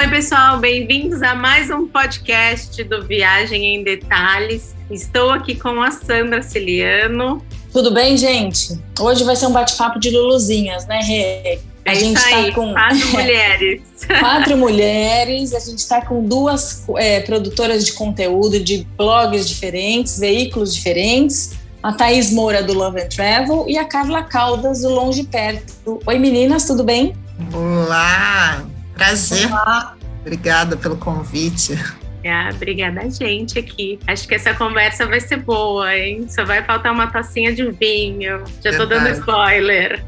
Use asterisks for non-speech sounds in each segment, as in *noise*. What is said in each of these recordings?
Oi, pessoal, bem-vindos a mais um podcast do Viagem em Detalhes. Estou aqui com a Sandra Ciliano. Tudo bem, gente? Hoje vai ser um bate-papo de Luluzinhas, né, Rê? A é gente está com quatro *laughs* mulheres. quatro mulheres. A gente está com duas é, produtoras de conteúdo de blogs diferentes, veículos diferentes. A Thaís Moura, do Love and Travel, e a Carla Caldas, do Longe Perto. Oi, meninas, tudo bem? Olá, prazer. Olá. Obrigada pelo convite. Ah, obrigada a gente aqui. Acho que essa conversa vai ser boa, hein? Só vai faltar uma tacinha de vinho. Já tô dando spoiler.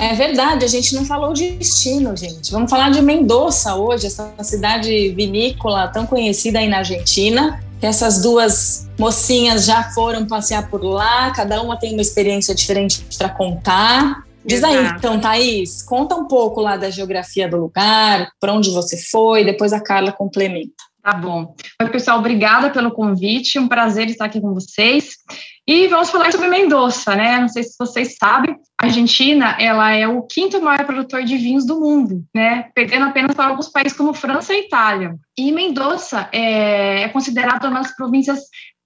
É verdade, a gente não falou de destino, gente. Vamos falar de Mendoza hoje, essa cidade vinícola tão conhecida aí na Argentina. Que essas duas mocinhas já foram passear por lá, cada uma tem uma experiência diferente para contar. Diz aí, então, Thaís, conta um pouco lá da geografia do lugar, para onde você foi, depois a Carla complementa. Tá bom. Oi, pessoal, obrigada pelo convite, um prazer estar aqui com vocês. E vamos falar sobre Mendoza, né? Não sei se vocês sabem, a Argentina, ela é o quinto maior produtor de vinhos do mundo, né? Perdendo apenas para alguns países como França e Itália. E Mendoza é, é considerada uma das províncias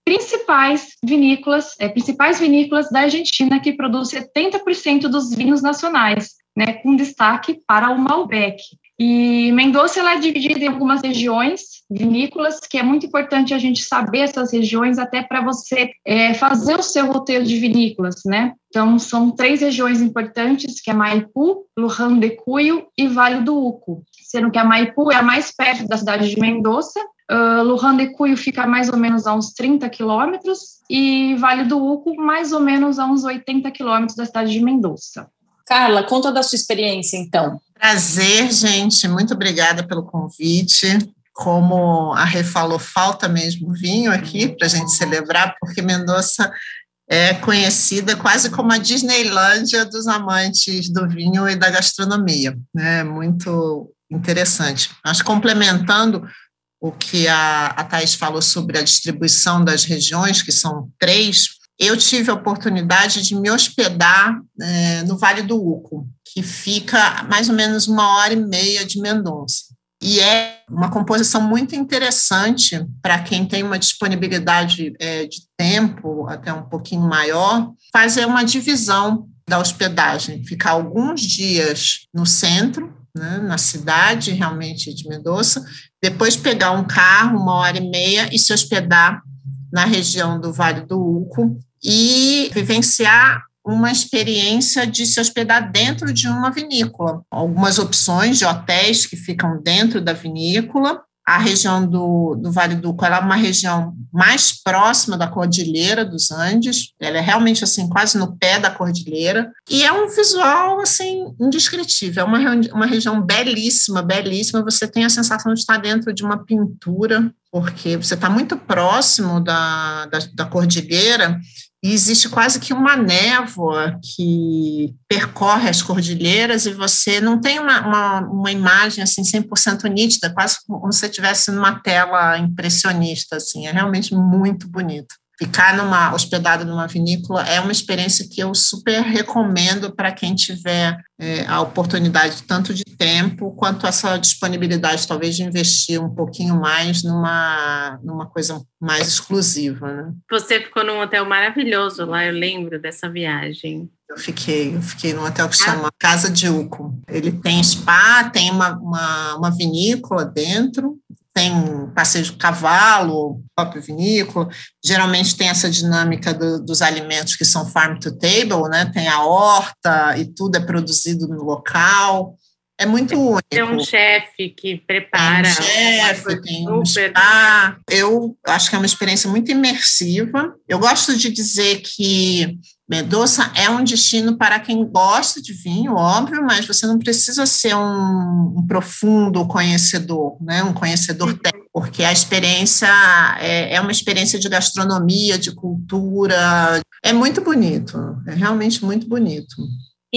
principais vinícolas, é, principais vinícolas da Argentina que produz 70% dos vinhos nacionais, né, com destaque para o Malbec. E Mendoza ela é dividida em algumas regiões vinícolas, que é muito importante a gente saber essas regiões até para você é, fazer o seu roteiro de vinícolas, né? Então, são três regiões importantes, que é Maipu, Luján de Cuyo e Vale do Uco, sendo que a Maipu é a mais perto da cidade de Mendoza Uh, Lujan de Cuyo fica mais ou menos a uns 30 quilômetros e Vale do Uco mais ou menos a uns 80 quilômetros da cidade de Mendoza. Carla, conta da sua experiência, então. Prazer, gente. Muito obrigada pelo convite. Como a Rê falou, falta mesmo vinho aqui para a gente celebrar, porque Mendoza é conhecida quase como a Disneylândia dos amantes do vinho e da gastronomia. É muito interessante. Acho complementando o que a, a Thais falou sobre a distribuição das regiões, que são três, eu tive a oportunidade de me hospedar é, no Vale do Uco, que fica mais ou menos uma hora e meia de Mendonça. E é uma composição muito interessante para quem tem uma disponibilidade é, de tempo até um pouquinho maior, fazer uma divisão da hospedagem, ficar alguns dias no centro, né, na cidade realmente de Mendoza, depois pegar um carro, uma hora e meia, e se hospedar na região do Vale do Uco e vivenciar uma experiência de se hospedar dentro de uma vinícola. Algumas opções de hotéis que ficam dentro da vinícola, a região do, do Vale do Uco é uma região mais próxima da cordilheira dos Andes, ela é realmente assim quase no pé da cordilheira. E é um visual assim indescritível, é uma, uma região belíssima, belíssima, você tem a sensação de estar dentro de uma pintura, porque você está muito próximo da, da, da cordilheira e existe quase que uma névoa que percorre as cordilheiras e você não tem uma, uma, uma imagem assim 100% nítida, quase como se você estivesse numa tela impressionista, assim, é realmente muito bonito ficar numa hospedado numa vinícola é uma experiência que eu super recomendo para quem tiver é, a oportunidade tanto de tempo quanto essa disponibilidade talvez de investir um pouquinho mais numa numa coisa mais exclusiva, né? Você ficou num hotel maravilhoso lá, eu lembro dessa viagem. Eu fiquei, eu fiquei num hotel que chama Casa de Uco. Ele tem spa, tem uma, uma, uma vinícola dentro, tem passeio de cavalo, próprio vinícola, geralmente tem essa dinâmica do, dos alimentos que são farm to table, né? Tem a horta e tudo é produzido no local. É muito único. Tem um chefe que prepara. Tem um chefe, tem um spa. Eu acho que é uma experiência muito imersiva. Eu gosto de dizer que Mendoza é um destino para quem gosta de vinho, óbvio, mas você não precisa ser um, um profundo conhecedor, né? um conhecedor técnico, porque a experiência é, é, uma experiência de gastronomia, de cultura. É muito bonito, é realmente muito bonito.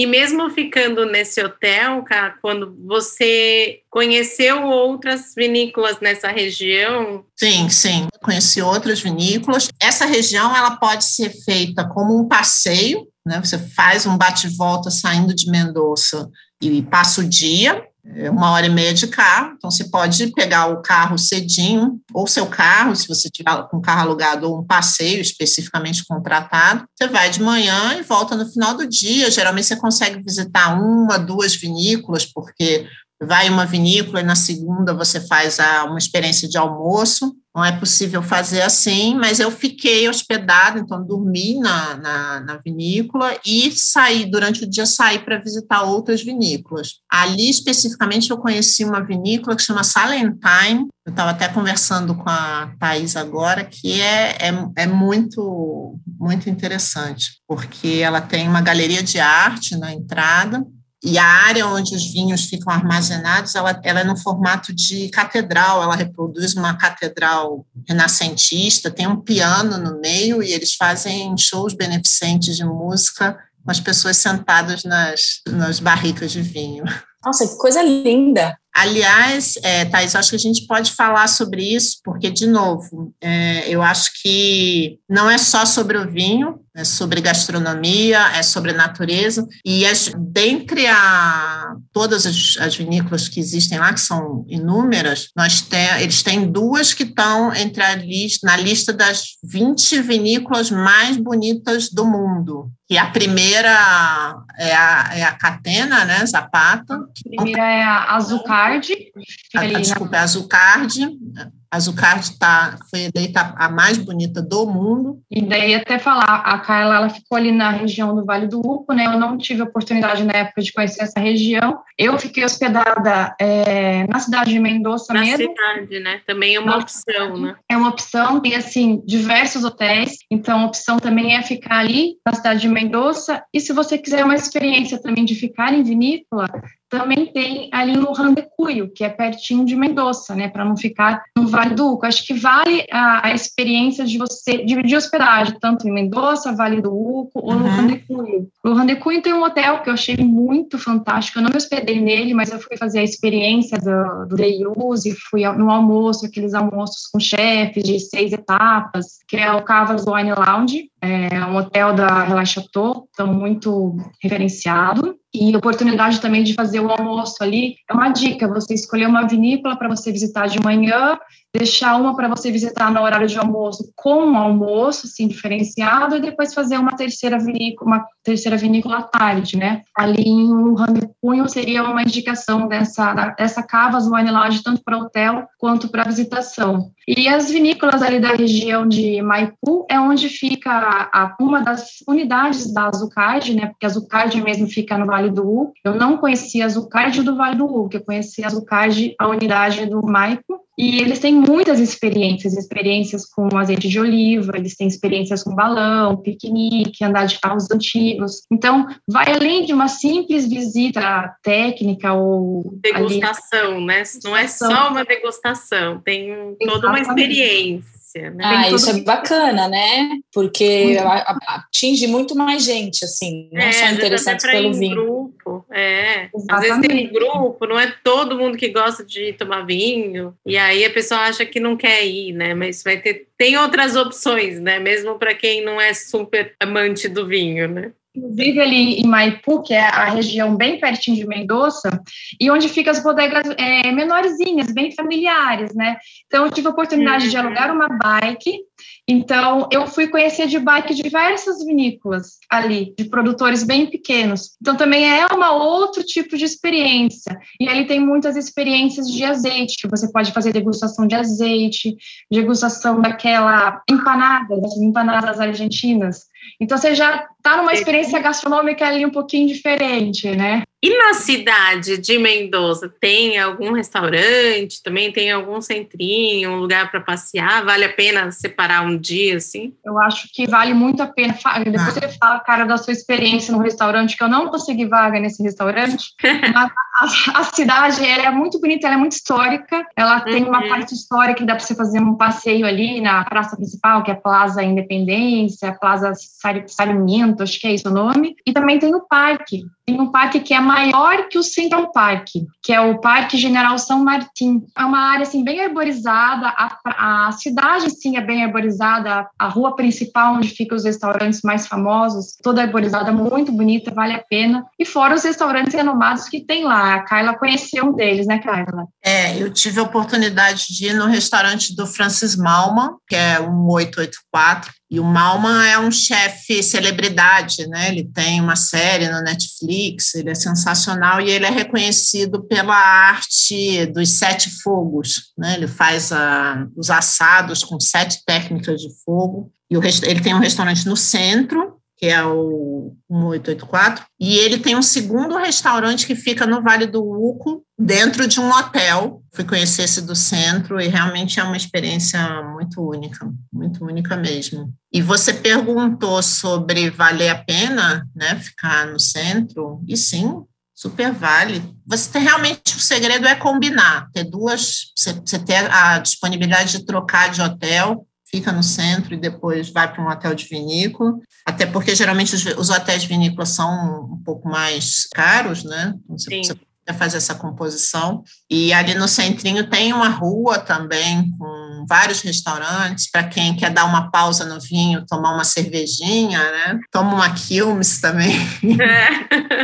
E mesmo ficando nesse hotel, quando você conheceu outras vinícolas nessa região? Sim, sim. Conheci outras vinícolas. Essa região ela pode ser feita como um passeio, né? Você faz um bate-volta saindo de Mendoza e passa o dia uma hora e meia de carro, então você pode pegar o carro cedinho, ou seu carro, se você tiver com carro alugado, ou um passeio especificamente contratado, você vai de manhã e volta no final do dia. Geralmente você consegue visitar uma, duas vinícolas, porque vai uma vinícola e na segunda você faz a, uma experiência de almoço. Não é possível fazer assim, mas eu fiquei hospedada, então dormi na, na, na vinícola e saí, durante o dia, saí para visitar outras vinícolas. Ali, especificamente, eu conheci uma vinícola que chama Salentine. Eu estava até conversando com a Thais agora, que é, é, é muito, muito interessante, porque ela tem uma galeria de arte na entrada, e a área onde os vinhos ficam armazenados, ela, ela é no formato de catedral, ela reproduz uma catedral renascentista, tem um piano no meio e eles fazem shows beneficentes de música com as pessoas sentadas nas, nas barricas de vinho. Nossa, que coisa linda! Aliás, é, Thais, acho que a gente pode falar sobre isso, porque, de novo, é, eu acho que não é só sobre o vinho, é sobre gastronomia, é sobre natureza, e as, dentre a, todas as, as, vinícolas que existem lá, que são inúmeras, nós tem, eles têm duas que estão entre a lista, na lista das 20 vinícolas mais bonitas do mundo. E a primeira é a, é a Catena, né, Zapata. A primeira é a Azucardi. A, desculpa, é a Azucardi, a Zucard tá, foi eleita a mais bonita do mundo. E daí até falar, a Carla ela ficou ali na região do Vale do Uco, né? Eu não tive oportunidade na época de conhecer essa região. Eu fiquei hospedada é, na cidade de Mendoza na mesmo. Na cidade, né? Também é uma na opção, né? É uma opção, tem assim diversos hotéis. Então a opção também é ficar ali na cidade de Mendoza. E se você quiser uma experiência também de ficar em vinícola, também tem ali no Randecuio, que é pertinho de Mendoza, né, para não ficar no Vale do Uco. Acho que vale a, a, experiência de você dividir hospedagem, tanto em Mendoza, Vale do Uco ou no uhum. Randecuio. No Randecuio tem um hotel que eu achei muito fantástico, eu não me hospedei nele, mas eu fui fazer a experiência do, do day use, fui no almoço, aqueles almoços com chefes de seis etapas, que é o Cavas Wine Lounge, é um hotel da Relaxa Chateau, então muito referenciado e oportunidade também de fazer o almoço ali. É uma dica, você escolher uma vinícola para você visitar de manhã, deixar uma para você visitar no horário de almoço com um almoço, assim, diferenciado, e depois fazer uma terceira vinícola, uma terceira vinícola à tarde, né? Ali em Randepunho seria uma indicação dessa, dessa Cavas Wine Lodge, tanto para hotel quanto para visitação. E as vinícolas ali da região de Maipu é onde fica a, uma das unidades da Azucard, né? Porque a Azucard mesmo fica no do U. Eu não conhecia a Azucard do Vale do U, que eu conhecia a Azucard, a unidade do Maipu. E eles têm muitas experiências, experiências com azeite de oliva, eles têm experiências com balão, piquenique, andar de carros antigos. Então, vai além de uma simples visita técnica ou degustação, ali, né? Não é só uma degustação, tem toda uma experiência né? Ah, isso é bacana, né? Porque atinge muito mais gente, assim, não é, só interessante pelo vinho. Grupo, é. Exatamente. Às vezes tem grupo, não é todo mundo que gosta de tomar vinho, e aí a pessoa acha que não quer ir, né? Mas vai ter tem outras opções, né? Mesmo para quem não é super amante do vinho, né? Inclusive ali em Maipu, que é a região bem pertinho de Mendoza, e onde ficam as bodegas é, menorzinhas, bem familiares, né? Então, eu tive a oportunidade uhum. de alugar uma bike. Então, eu fui conhecer de bike diversas vinícolas ali, de produtores bem pequenos. Então, também é uma outro tipo de experiência. E ali tem muitas experiências de azeite. Você pode fazer degustação de azeite, degustação daquela empanada, das empanadas argentinas. Então você já está numa experiência gastronômica ali um pouquinho diferente, né? E na cidade de Mendoza, tem algum restaurante? Também tem algum centrinho, um lugar para passear? Vale a pena separar um dia assim? Eu acho que vale muito a pena. Depois ah. você fala, cara, da sua experiência no restaurante, que eu não consegui vaga nesse restaurante. *laughs* a, a, a, cidade é muito bonita, ela é muito histórica. Ela tem uma uhum. parte histórica que dá para você fazer um passeio ali na praça principal, que é a Plaza Independência, a Plaza Sarmiento, acho que é esse o nome. E também tem o parque, tem um parque que é maior que o Central Park, que é o Parque General São Martim. É uma área assim bem arborizada, a, a cidade sim é bem arborizada, a rua principal onde ficam os restaurantes mais famosos, toda arborizada, muito bonita, vale a pena. E fora os restaurantes renomados que tem lá. A Carla conheceu um deles, né, Carla? É, eu tive a oportunidade de ir no restaurante do Francis Malman, que é um 884, e o Malman é um chefe celebridade, né? Ele tem uma série no Netflix, ele é sensacional e ele é reconhecido pela arte dos sete fogos, né? Ele faz a, os assados com sete técnicas de fogo. E o, ele tem um restaurante no centro, que é o 1884, e ele tem um segundo restaurante que fica no Vale do Uco, dentro de um hotel. Fui conhecer esse do centro e realmente é uma experiência muito única, muito única mesmo. E você perguntou sobre valer a pena, né, ficar no centro? E sim, super vale. Você tem realmente o segredo é combinar, ter duas, você, ter a disponibilidade de trocar de hotel fica no centro e depois vai para um hotel de vinícola, até porque geralmente os, os hotéis de vinícola são um pouco mais caros, né? Então, você, Sim. Você fazer essa composição. E ali no centrinho tem uma rua também com vários restaurantes para quem quer dar uma pausa no vinho, tomar uma cervejinha, né? Toma uma quilmes também. É.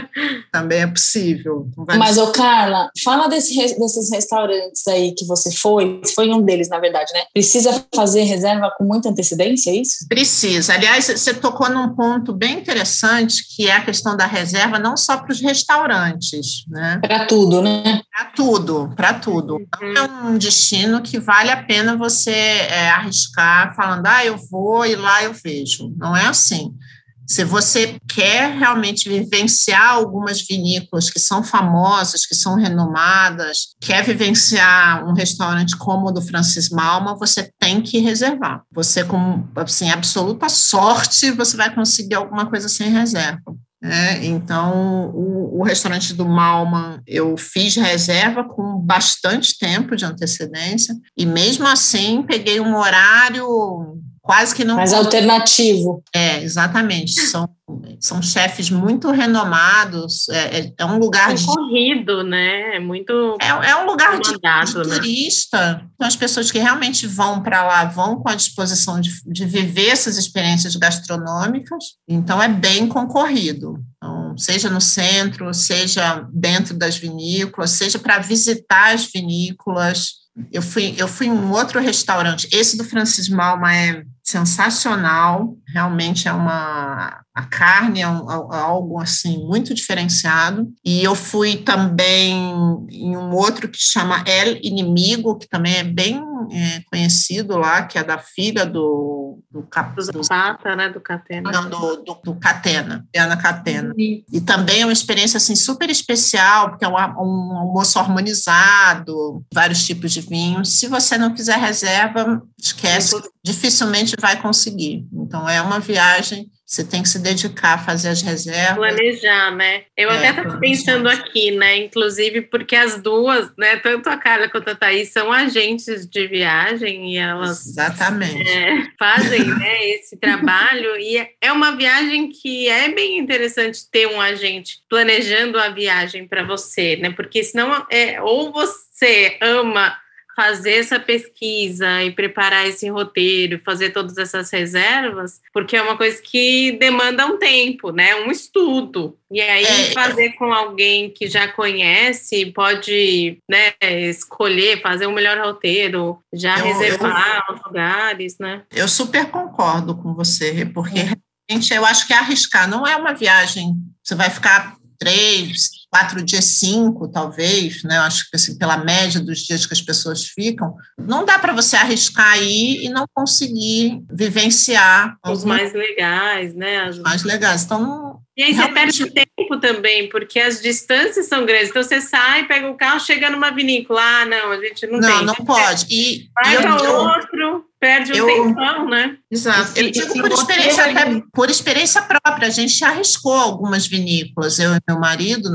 *laughs* também é possível. Mas, ô Carla, fala desse, desses restaurantes aí que você foi, foi um deles, na verdade, né? Precisa fazer reserva com muita antecedência, é isso? Precisa. Aliás, você tocou num ponto bem interessante, que é a questão da reserva, não só para os restaurantes, né? Para tudo, né? Para tudo, para tudo. Uhum. Não é um destino que vale a pena você é, arriscar falando, ah, eu vou e lá eu vejo. Não é assim. Se você quer realmente vivenciar algumas vinícolas que são famosas, que são renomadas, quer vivenciar um restaurante como o do Francis Malma, você tem que reservar. Você, com assim, absoluta sorte, você vai conseguir alguma coisa sem reserva. É, então, o, o, restaurante do Malman, eu fiz reserva com bastante tempo de antecedência, e mesmo assim peguei um horário quase que não. Mais alternativo. É, exatamente. São, são chefes muito renomados. É, é, é um lugar. É de... corrido, né? É muito. É, é um lugar de, de né? turista. Então, as pessoas que realmente vão para lá vão com a disposição de, de viver essas experiências gastronômicas. Então, é bem concorrido. Então, seja no centro, seja dentro das vinícolas, seja para visitar as vinícolas eu fui, eu fui em um outro restaurante. Esse do Francis Malma é sensacional. Realmente é uma. A carne é, um, é algo assim muito diferenciado. E eu fui também em um outro que chama El Inimigo, que também é bem é, conhecido lá, que é da filha do, do, cap, do Pata, né? Do Catena. Não, do, do, do Catena, Ana Catena. Uhum. E também é uma experiência assim, super especial, porque é um, um almoço harmonizado, vários tipos de vinhos. Se você não fizer reserva, esquece, dificilmente vai conseguir. Então, é uma viagem você tem que se dedicar a fazer as reservas. Planejar, né? Eu é, até estava pensando aqui, né? Inclusive, porque as duas, né? Tanto a Carla quanto a Thaís são agentes de viagem e elas Exatamente. É, fazem né, esse trabalho. E é uma viagem que é bem interessante ter um agente planejando a viagem para você, né? Porque senão é, ou você ama fazer essa pesquisa e preparar esse roteiro, fazer todas essas reservas, porque é uma coisa que demanda um tempo, né? Um estudo. E aí é. fazer com alguém que já conhece, pode né, escolher, fazer o um melhor roteiro, já eu, reservar eu, os lugares, né? Eu super concordo com você, porque é. realmente eu acho que arriscar não é uma viagem. Você vai ficar três, quatro dias, cinco, talvez, né? Acho que assim, pela média dos dias que as pessoas ficam, não dá para você arriscar aí e não conseguir vivenciar os mais legais, né? Os mais legais. Então, e aí você perde tempo também, porque as distâncias são grandes. Então você sai, pega o carro, chega numa vinícola. Ah, não, a gente não, não tem. Não, não pode. E, vai para outro, perde um eu, tempão, né? Exato. Eu digo por experiência, até, por experiência própria. A gente arriscou algumas vinícolas, eu e meu marido,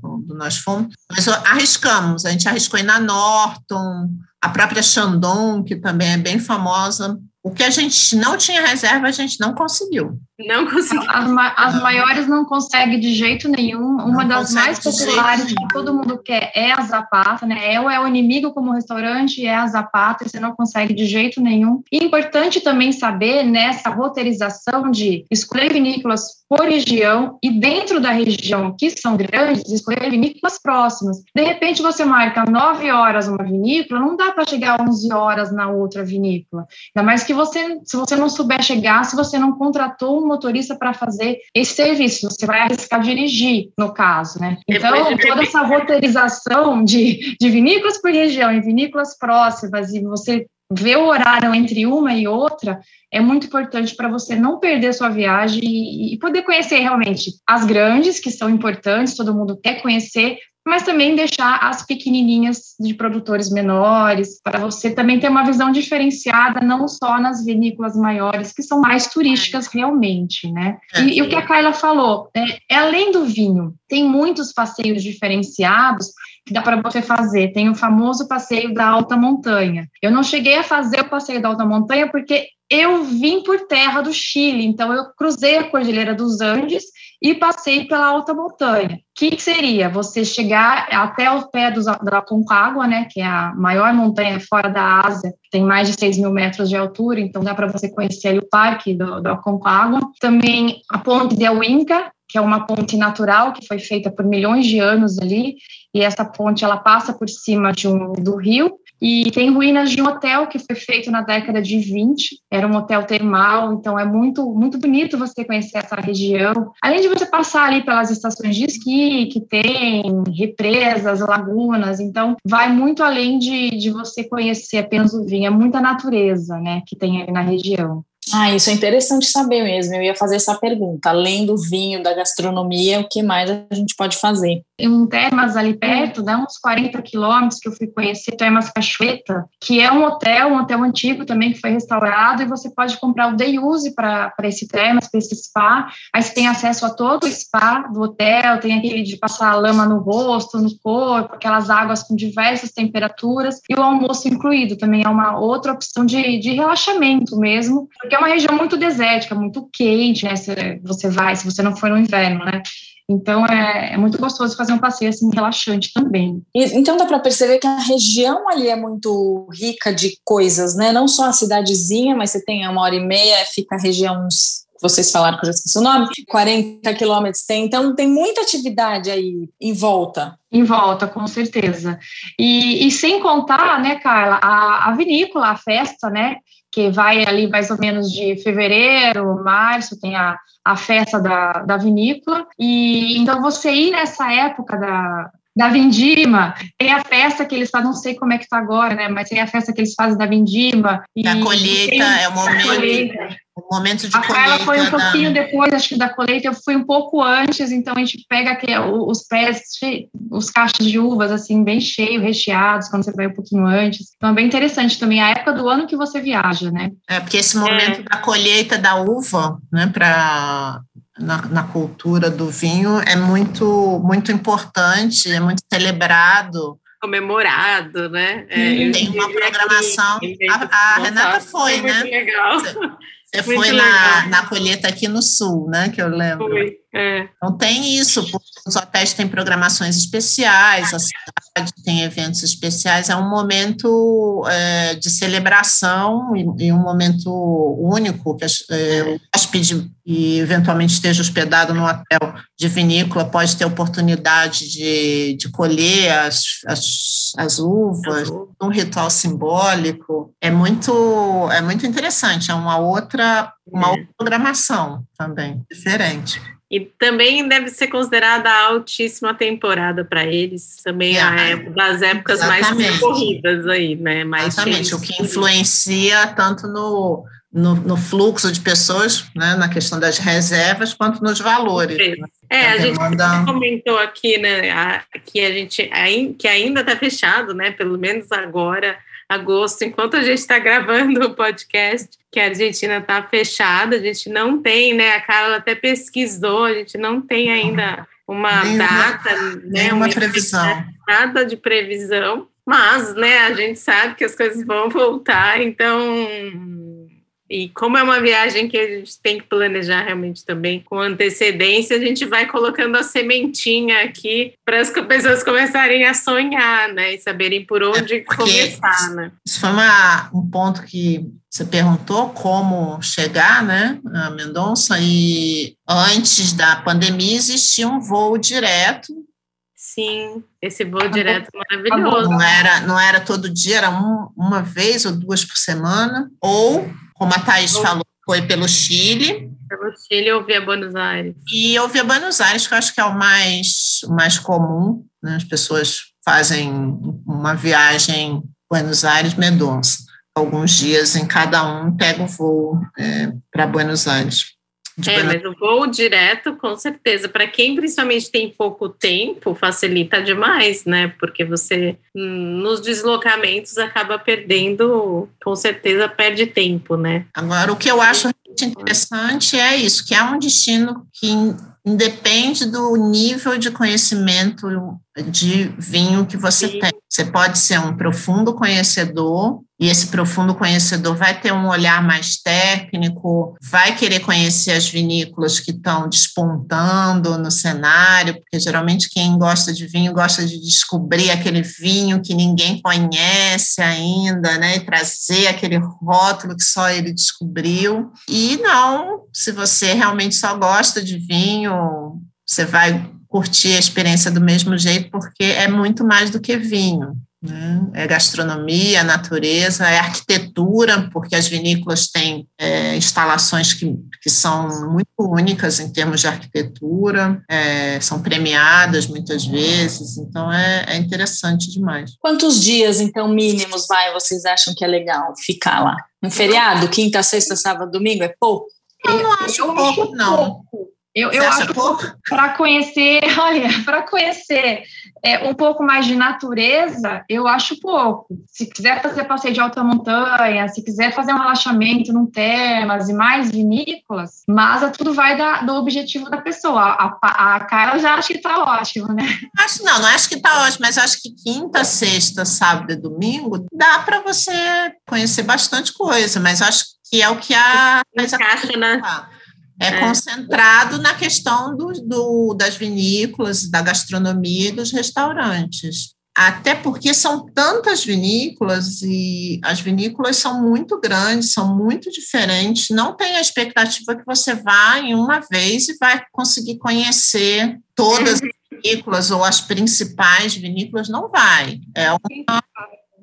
quando nós fomos, mas arriscamos. A gente arriscou ir na Norton, a própria Chandon, que também é bem famosa O que a gente não tinha reserva, a gente não conseguiu. Não conseguiu. As, ma as não. maiores não consegue de jeito nenhum. Uma não das mais populares que todo mundo quer é a zapata, né? É, é o inimigo como restaurante, é a zapata, e você não consegue de jeito nenhum. E é importante também saber nessa roteirização de escolher vinícolas por região e dentro da região que são grandes, escolher vinícolas próximas. De repente você marca 9 horas uma vinícola, não dá para chegar 11 horas na outra vinícola. Ainda mais que você, se você não souber chegar, se você não contratou um motorista para fazer esse serviço, você vai arriscar dirigir, no caso, né? Então, toda essa roteirização de, de vinícolas por região e vinícolas próximas, e você ver o horário entre uma e outra é muito importante para você não perder sua viagem e, e, poder conhecer realmente as grandes, que são importantes, todo mundo quer conhecer, mas também deixar as pequenininhas de produtores menores, para você também ter uma visão diferenciada, não só nas vinícolas maiores, que são mais turísticas realmente, né? E, e o que a Carla falou, é, é além do vinho, tem muitos passeios diferenciados que dá para você fazer. Tem o famoso passeio da alta montanha. Eu não cheguei a fazer o passeio da alta montanha porque eu vim por terra do Chile, então eu cruzei a Cordilheira dos Andes e passei pela alta montanha. O que, que seria? Você chegar até o pé do, da Concagua, né, que é a maior montanha fora da Ásia, tem mais de 6 mil metros de altura, então dá para você conhecer o parque do, do Aconcagua. Também a ponte de Huinca, que é uma ponte natural que foi feita por milhões de anos ali, e essa ponte ela passa por cima de um, do rio, e tem ruínas de um hotel que foi feito na década de 20, era um hotel termal, então é muito, muito bonito você conhecer essa região. Além de você passar ali pelas estações de esqui, que tem represas, lagunas, então vai muito além de, de você conhecer apenas o vinho, é muita natureza, né, que tem ali na região. Ah, isso é interessante saber mesmo. Eu ia fazer essa pergunta. Além do vinho, da gastronomia, o que mais a gente pode fazer? Um Termas ali perto, dá uns 40 quilômetros que eu fui conhecer, Termas Cachoeta, que é um hotel, um hotel antigo também que foi restaurado, e você pode comprar o day use para esse Termas, para esse spa. Aí você tem acesso a todo o spa do hotel, tem aquele de passar lama no rosto, no corpo, aquelas águas com diversas temperaturas, e o almoço incluído também é uma outra opção de, de relaxamento mesmo, porque é uma região muito desértica, muito quente, né? Você vai, se você não for no inverno, né? Então é, é, muito gostoso fazer um passeio assim relaxante também. Então dá para perceber que a região ali é muito rica de coisas, né? Não só a cidadezinha, mas você tem uma hora e meia, fica a região uns vocês falaram que eu já esqueci o nome, 40 quilômetros tem, então tem muita atividade aí em volta. Em volta, com certeza. E, e sem contar, né, Carla, a, a vinícola, a festa, né, que vai ali mais ou menos de fevereiro, março, tem a, a festa da, da vinícola, e então você ir nessa época da, da Vindima, tem a festa que eles fazem, não sei como é que está agora, né? Mas tem a festa que eles fazem da Vindima. E a colheita tem, é o momento. O momento de a colheita. Carla foi um pouquinho depois, acho que da colheita, eu fui um pouco antes, então a gente pega aqui, os pés, os cachos de uvas, assim, bem cheios, recheados, quando você vai um pouquinho antes. Então é bem interessante também a época do ano que você viaja, né? É, porque esse momento é. da colheita da uva, né, para na, na, cultura do vinho é muito, muito importante, é muito celebrado. Comemorado, né? É, tem uma programação. a, a Renata foi, né? Legal. Você *laughs* foi na, na colheita aqui no sul, né? Que eu lembro. Foi, é. Então tem isso, porque os hotéis têm programações especiais, a cidade tem eventos especiais, é um momento é, de celebração e, e, um momento único que é, o hóspede e eventualmente esteja hospedado no hotel de vinícola pode ter oportunidade de, de colher as, as, as uvas, um ritual simbólico. É muito, é muito interessante, é uma outra, uma outra programação também, diferente. E também deve ser considerada a altíssima temporada para eles, também é, a época, das épocas exatamente. mais corridas aí, né? Mais exatamente, o que influencia tanto no, no, no, fluxo de pessoas, né, na questão das reservas, quanto nos valores. Né? É, a, a gente comentou aqui, né, a, que a gente que ainda está fechado, né, pelo menos agora, agosto, enquanto a gente está gravando *laughs* o podcast, que a Argentina está fechada, a gente não tem, né? A Carla até pesquisou, a gente não tem ainda uma data, né? Uma previsão. Nada de previsão, mas, né, a gente sabe que as coisas vão voltar, então E como é uma viagem que a gente tem que planejar realmente também com antecedência, a gente vai colocando a sementinha aqui para as pessoas começarem a sonhar, né? E saberem por onde é começar, né? Isso foi uma, um ponto que você perguntou como chegar, né, a Mendonça, e antes da pandemia existia um voo direto Sim, esse voo direto maravilhoso. Não era, não era todo dia, era um, uma vez ou duas por semana. Ou, como a Thaís ou, falou, foi pelo Chile. Pelo Chile ou via Buenos Aires. E eu via Buenos Aires, que eu acho que é o mais, o mais comum. Né? As pessoas fazem uma viagem Buenos Aires-Mendonça. Alguns dias em cada um pega o voo é, para Buenos Aires. É, mas o voo direto, com certeza, para quem principalmente tem pouco tempo, facilita demais, né? Porque você, nos deslocamentos, acaba perdendo, com certeza, perde tempo, né? Agora, o que eu acho interessante é isso, que é um destino que independe do nível de conhecimento de vinho que você Sim. tem. Você pode ser um profundo conhecedor, e esse profundo conhecedor vai ter um olhar mais técnico, vai querer conhecer as vinícolas que estão despontando no cenário, porque geralmente quem gosta de vinho gosta de descobrir aquele vinho que ninguém conhece ainda, né? E trazer aquele rótulo que só ele descobriu. E não, se você realmente só gosta de vinho, você vai curtir a experiência do mesmo jeito, porque é muito mais do que vinho. Né? É gastronomia, natureza, é arquitetura, porque as vinícolas têm é, instalações que, que são muito únicas em termos de arquitetura, é, são premiadas muitas vezes, então é, é, interessante demais. Quantos dias, então, mínimos, vai, vocês acham que é legal ficar lá? Um feriado, quinta, sexta, sábado, domingo, é pouco? Eu não acho pouco, não. Eu, eu acho para conhecer, *laughs* olha, para conhecer é, um pouco mais de natureza, eu acho pouco. Se quiser fazer passeio de alta montanha, se quiser fazer um relaxamento num termas e mais vinícolas, mas é tudo vai da, do objetivo da pessoa. A, a, a Carla já acha que está ótimo, né? Acho não, não acho que está ótimo, mas acho que quinta, sexta, sábado e domingo dá para você conhecer bastante coisa, mas acho que é o que a. Encaixa, né? É, é, concentrado na questão do, do, das vinícolas, da gastronomia e dos restaurantes. Até porque são tantas vinícolas e as vinícolas são muito grandes, são muito diferentes. Não tem a expectativa que você vá em uma vez e vai conseguir conhecer todas as vinícolas ou as principais vinícolas. Não vai. É uma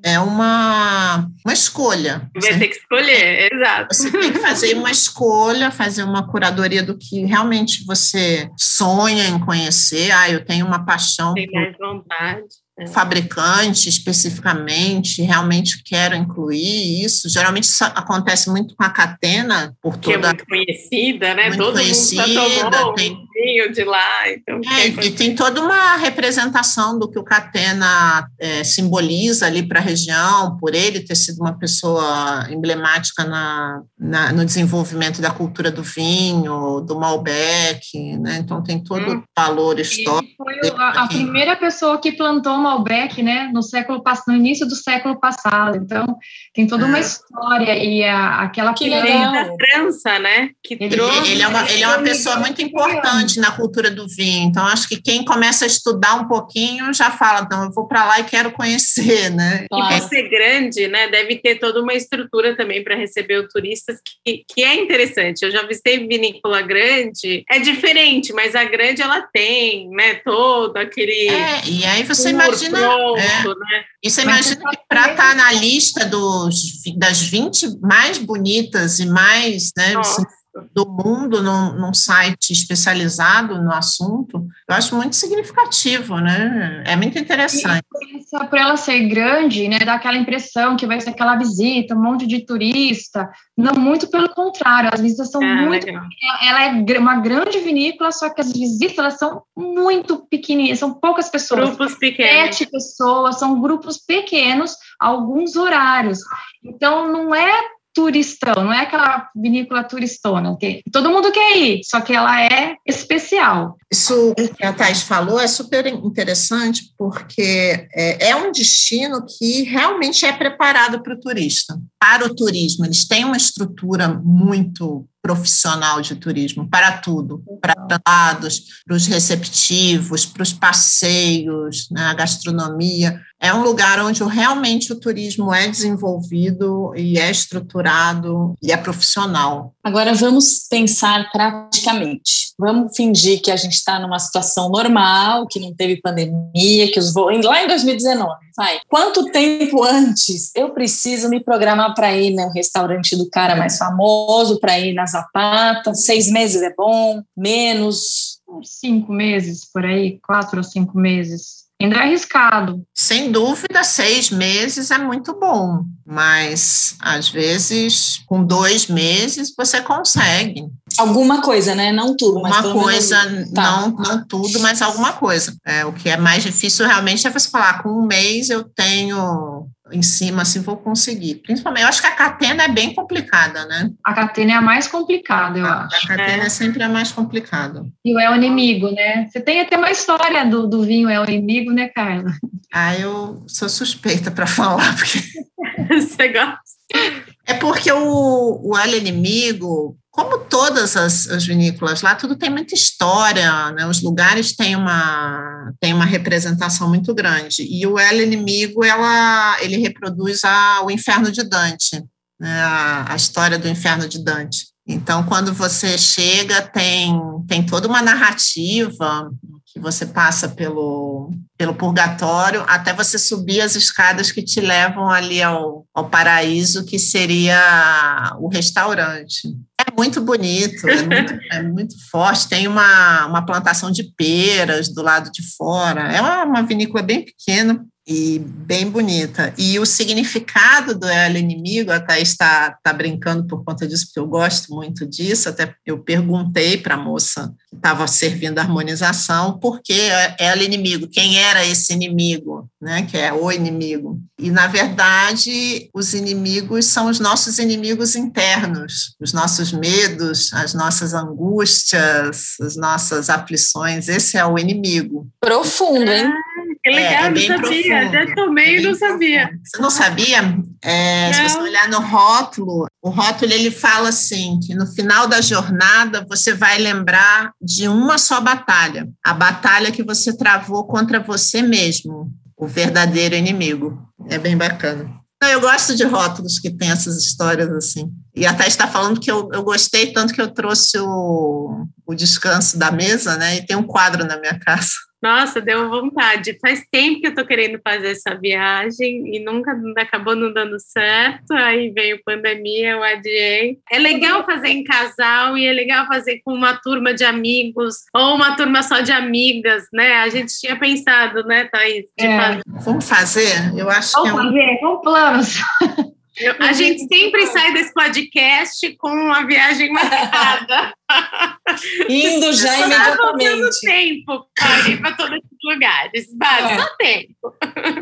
é uma, uma escolha. Vai você, ter que escolher, exato. Você tem que fazer uma escolha, fazer uma curadoria do que realmente você sonha em conhecer. Ah, eu tenho uma paixão. Tem mais vontade é. fabricante especificamente, realmente quero incluir isso. Geralmente isso acontece muito com a Catena, por toda... Que é muito conhecida, né? Muito Todo conhecida, mundo tomou tem... vinho de lá. Então é, e tem toda uma representação do que o Catena é, simboliza ali para a região, por ele ter sido uma pessoa emblemática na, na, no desenvolvimento da cultura do vinho, do Malbec, né? Então tem todo hum. o valor histórico. Ele foi a, a primeira pessoa que plantou Malbec, né, no século no início do século passado. Então, tem toda uma é. história e a, aquela que da França, né? Que ele, trouxe, ele, é uma, ele é uma pessoa muito importante na cultura do vinho. Então, acho que quem começa a estudar um pouquinho já fala, então, eu vou para lá e quero conhecer, *laughs* né? E por ser grande, né, deve ter toda uma estrutura também para receber os turistas que, que é interessante. Eu já visitei vinícola grande, é diferente, mas a grande ela tem, né, todo aquele É, e aí você imagina imagina. Pronto, é, né? E você imagina que para estar tá na lista dos, das 20 mais bonitas e mais né, do mundo num, num, site especializado no assunto, eu acho muito significativo, né? É muito interessante. Por ela ser grande, né, dá aquela impressão que vai ser aquela visita, um monte de turista. Não, muito pelo contrário, as visitas são ah, muito. Legal. Ela é uma grande vinícola, só que as visitas elas são muito pequenininhas, são poucas pessoas. Grupos pequenos. Sete pessoas, são grupos pequenos, alguns horários. Então, não é turistão, não é aquela vinícola turistona, que todo mundo quer ir, só que ela é especial. Isso que a Thais falou é super interessante, porque é, é um destino que realmente é preparado para o turista. Para o turismo, eles têm uma estrutura muito profissional de turismo para tudo, para para os receptivos, para os passeios, né, a gastronomia. É um lugar onde realmente o turismo é desenvolvido e é estruturado e é profissional. Agora vamos pensar praticamente. Vamos fingir que a gente está numa situação normal, que não teve pandemia, que os voos lá em 2019, vai. Quanto tempo antes eu preciso me programar para ir no restaurante do cara mais famoso, para ir na Zapata? Seis meses é bom? Menos? Cinco meses por aí, quatro ou cinco meses. Ainda é arriscado. Sem dúvida, seis meses é muito bom, mas às vezes com dois meses você consegue. Alguma coisa, né? Não tudo. Uma coisa, menos... tá. não, não tudo, mas alguma coisa. É, o que é mais difícil realmente é você falar, com um mês eu tenho em cima, assim, vou conseguir. Principalmente, eu acho que a catena é bem complicada, né? A catena é a mais complicada, eu a, acho. A catena é. é. sempre a mais complicada. E o é o inimigo, né? Você tem até uma história do, do vinho é o inimigo, né, Carla? Ah, eu sou suspeita para *laughs* falar, porque... *laughs* Você gosta? É porque o, o El Inimigo, como todas as, as, vinícolas lá, tudo tem muita história, né? Os lugares têm uma, têm uma representação muito grande. E o El Inimigo, ela, ele reproduz a, o Inferno de Dante, né? a, a história do Inferno de Dante. Então, quando você chega, tem, tem toda uma narrativa que você passa pelo, pelo purgatório até você subir as escadas que te levam ali ao, ao paraíso, que seria o restaurante. É muito bonito, é muito, *laughs* é muito forte. Tem uma, uma plantação de peras do lado de fora. É uma, uma vinícola bem pequena, e bem bonita. E o significado do ela inimigo, até está tá brincando por conta disso, porque eu gosto muito disso. Até eu perguntei para a moça que estava servindo a harmonização por que ela inimigo, quem era esse inimigo, né? Que é o inimigo. E na verdade, os inimigos são os nossos inimigos internos, os nossos medos, as nossas angústias, as nossas aflições. Esse é o inimigo. Profundo, hein? Que legal, é, é não sabia. Profundo, Até tomei e não sabia. Você não sabia? É, não. Se você olhar no rótulo, o rótulo ele fala assim: que no final da jornada você vai lembrar de uma só batalha, a batalha que você travou contra você mesmo, o verdadeiro inimigo. É bem bacana. Eu gosto de rótulos que tem essas histórias assim. E até está falando que eu, eu gostei tanto que eu trouxe o, o descanso da mesa, né? E tem um quadro na minha casa. Nossa, deu vontade. Faz tempo que eu tô querendo fazer essa viagem e nunca acabou não dando certo. Aí veio pandemia, eu adiei. É legal fazer em casal e é legal fazer com uma turma de amigos ou uma turma só de amigas, né? A gente tinha pensado, né, Thaís? É. Fazer. Vamos fazer? Eu acho Vamos que é um... fazer, com planos. Eu, a gente sempre sai desse podcast com uma viagem marcada. *laughs* Indo já imediatamente. Só tempo para esses lugares. Basta é. só tempo.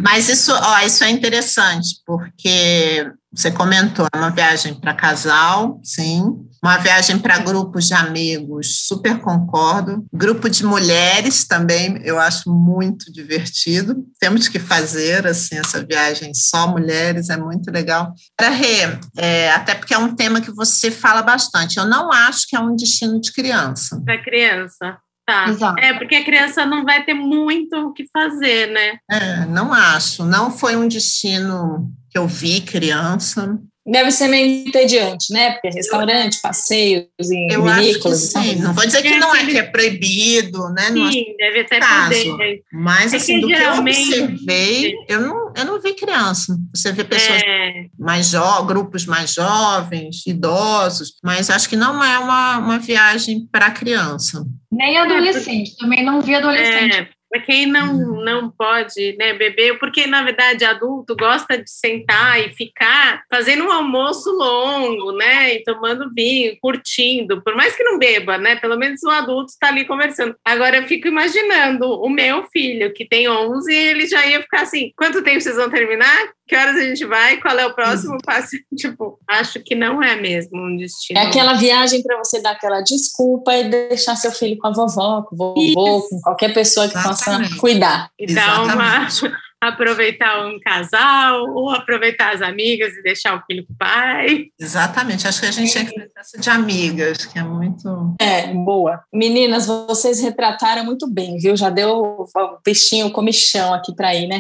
Mas isso, ó, isso é interessante, porque você comentou, é uma viagem para casal, sim. Uma viagem para grupos de amigos, super concordo. Grupo de mulheres também, eu acho muito divertido. Temos que fazer assim essa viagem só mulheres, é muito legal. Para Rê, é, até porque é um tema que você fala bastante. Eu não acho que é um destino de criança. Para criança. Tá. Exato. É, porque a criança não vai ter muito o que fazer, né? É, não acho. Não foi um destino que eu vi criança. Deve ser meio entediante, né? Porque restaurante, passeios em Eu acho que sim. Não vou dizer que não é que é proibido, né? Sim, deve até caso. poder. Mas, é assim, do que eu observei, eu não, eu não vi criança. Você vê pessoas é. mais jovens, grupos mais jovens, idosos, mas acho que não é uma, uma viagem para criança. Nem adolescente, também não vi adolescente. É para quem não, uhum. não pode né, beber, porque na verdade adulto gosta de sentar e ficar fazendo um almoço longo, né? E tomando vinho, curtindo, por mais que não beba, né? Pelo menos o adulto está ali conversando. Agora eu fico imaginando o meu filho, que tem 11, ele já ia ficar assim: quanto tempo vocês vão terminar? Que horas a gente vai? Qual é o próximo passo? *laughs* tipo, acho que não é mesmo um destino. É aquela viagem para você dar aquela desculpa e deixar seu filho com a vovó, com o vovô, Isso. com qualquer pessoa que Exatamente. Possa cuidar. E dar uma *laughs* aproveitar um casal ou aproveitar as amigas e deixar o filho com o pai. Exatamente, acho que a gente tinha que essa de amigas, que é muito. É, boa. Meninas, vocês retrataram muito bem, viu? Já deu o peixinho comichão aqui para ir, né?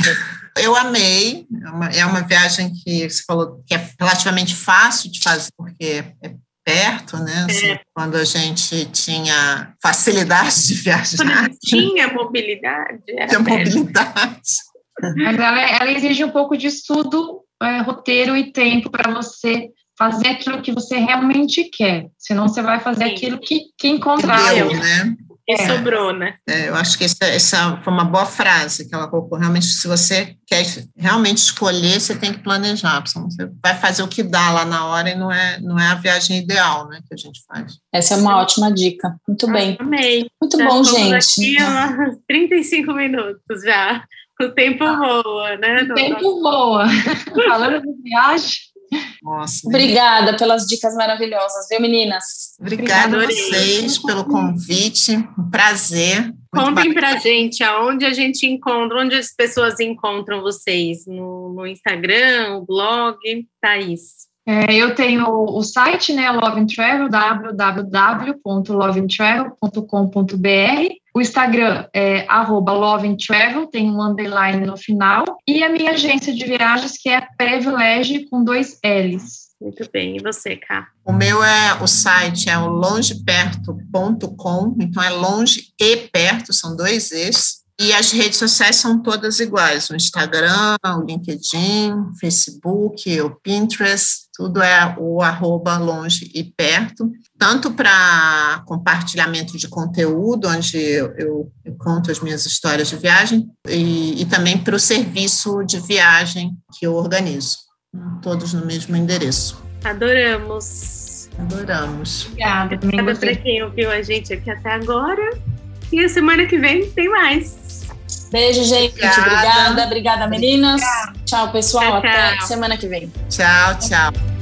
Eu amei, é uma, é uma viagem que você falou que é relativamente fácil de fazer, porque é perto, né? Assim, é. Quando a gente tinha facilidade de viajar. tinha mobilidade. Tinha mobilidade. Mas ela, ela, exige um pouco de estudo, é, roteiro e tempo para você fazer aquilo que você realmente quer. Senão você vai fazer Sim. aquilo que, que encontrar. Deu, né? E é. sobrou, né? É, eu acho que essa, essa, foi uma boa frase que ela colocou. Realmente, se você quer realmente escolher, você tem que planejar. Você vai fazer o que dá lá na hora e não é, não é a viagem ideal né, que a gente faz. Essa é uma ótima dica. Muito bem. Amei. Muito já bom, gente. Aqui 35 minutos já. O tempo voa, né? O tempo voa. *laughs* Falando de viagem. Nossa, Obrigada pelas dicas maravilhosas, viu, meninas? Obrigada a vocês pelo convite. Um prazer. Contem pra gente aonde a gente encontra, onde as pessoas encontram vocês. No, no Instagram, o blog, Thaís. É, eu tenho o site, né, Love and Travel, www.loveandtravel.com.br. O Instagram é arroba Love and Travel, tem um underline no final. E a minha agência de viagens, que é Privilege, com dois L's. Muito bem. E você, Cá? O meu é o site é o longeperto.com, então é longe e perto, são dois E's. E as redes sociais são todas iguais: o Instagram, o LinkedIn, o Facebook, o Pinterest, tudo é o arroba longe e perto, tanto para compartilhamento de conteúdo, onde eu, eu, eu, conto as minhas histórias de viagem, e, e também para o serviço de viagem que eu organizo, todos no mesmo endereço. Adoramos. Adoramos. Obrigada. Obrigada para quem ouviu a gente aqui até agora. E a semana que vem tem mais. Beijo, gente. Obrigada. Obrigada, obrigada meninas. Obrigada. Tchau, pessoal. Tchau, Até semana que vem. Tchau, tchau.